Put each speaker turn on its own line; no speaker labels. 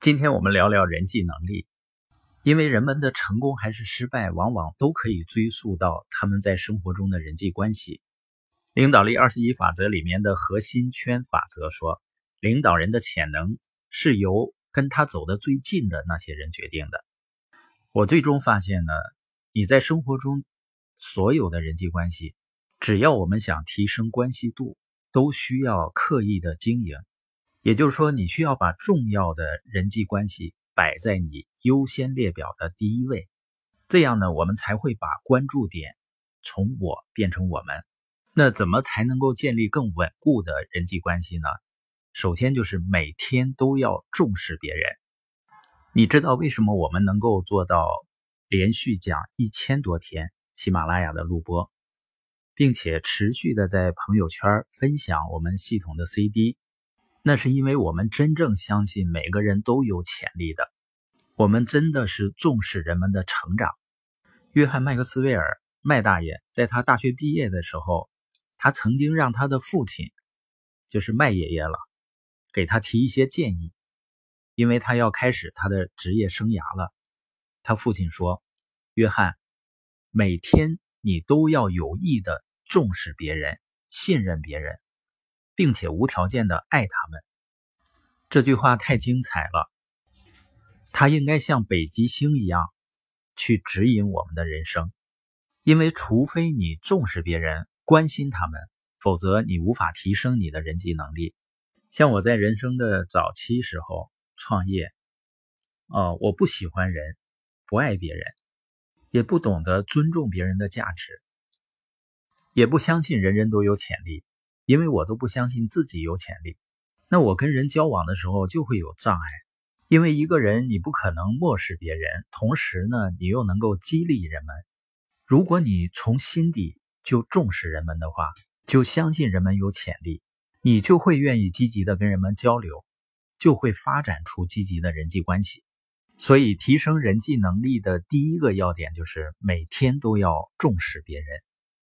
今天我们聊聊人际能力，因为人们的成功还是失败，往往都可以追溯到他们在生活中的人际关系。领导力二十一法则里面的核心圈法则说，领导人的潜能是由跟他走得最近的那些人决定的。我最终发现呢，你在生活中所有的人际关系，只要我们想提升关系度，都需要刻意的经营。也就是说，你需要把重要的人际关系摆在你优先列表的第一位，这样呢，我们才会把关注点从我变成我们。那怎么才能够建立更稳固的人际关系呢？首先就是每天都要重视别人。你知道为什么我们能够做到连续讲一千多天喜马拉雅的录播，并且持续的在朋友圈分享我们系统的 CD？那是因为我们真正相信每个人都有潜力的，我们真的是重视人们的成长。约翰·麦克斯韦尔麦大爷在他大学毕业的时候，他曾经让他的父亲，就是麦爷爷了，给他提一些建议，因为他要开始他的职业生涯了。他父亲说：“约翰，每天你都要有意的重视别人，信任别人。”并且无条件的爱他们，这句话太精彩了。它应该像北极星一样去指引我们的人生，因为除非你重视别人、关心他们，否则你无法提升你的人际能力。像我在人生的早期时候创业，哦，我不喜欢人，不爱别人，也不懂得尊重别人的价值，也不相信人人都有潜力。因为我都不相信自己有潜力，那我跟人交往的时候就会有障碍。因为一个人你不可能漠视别人，同时呢，你又能够激励人们。如果你从心底就重视人们的话，就相信人们有潜力，你就会愿意积极的跟人们交流，就会发展出积极的人际关系。所以，提升人际能力的第一个要点就是每天都要重视别人。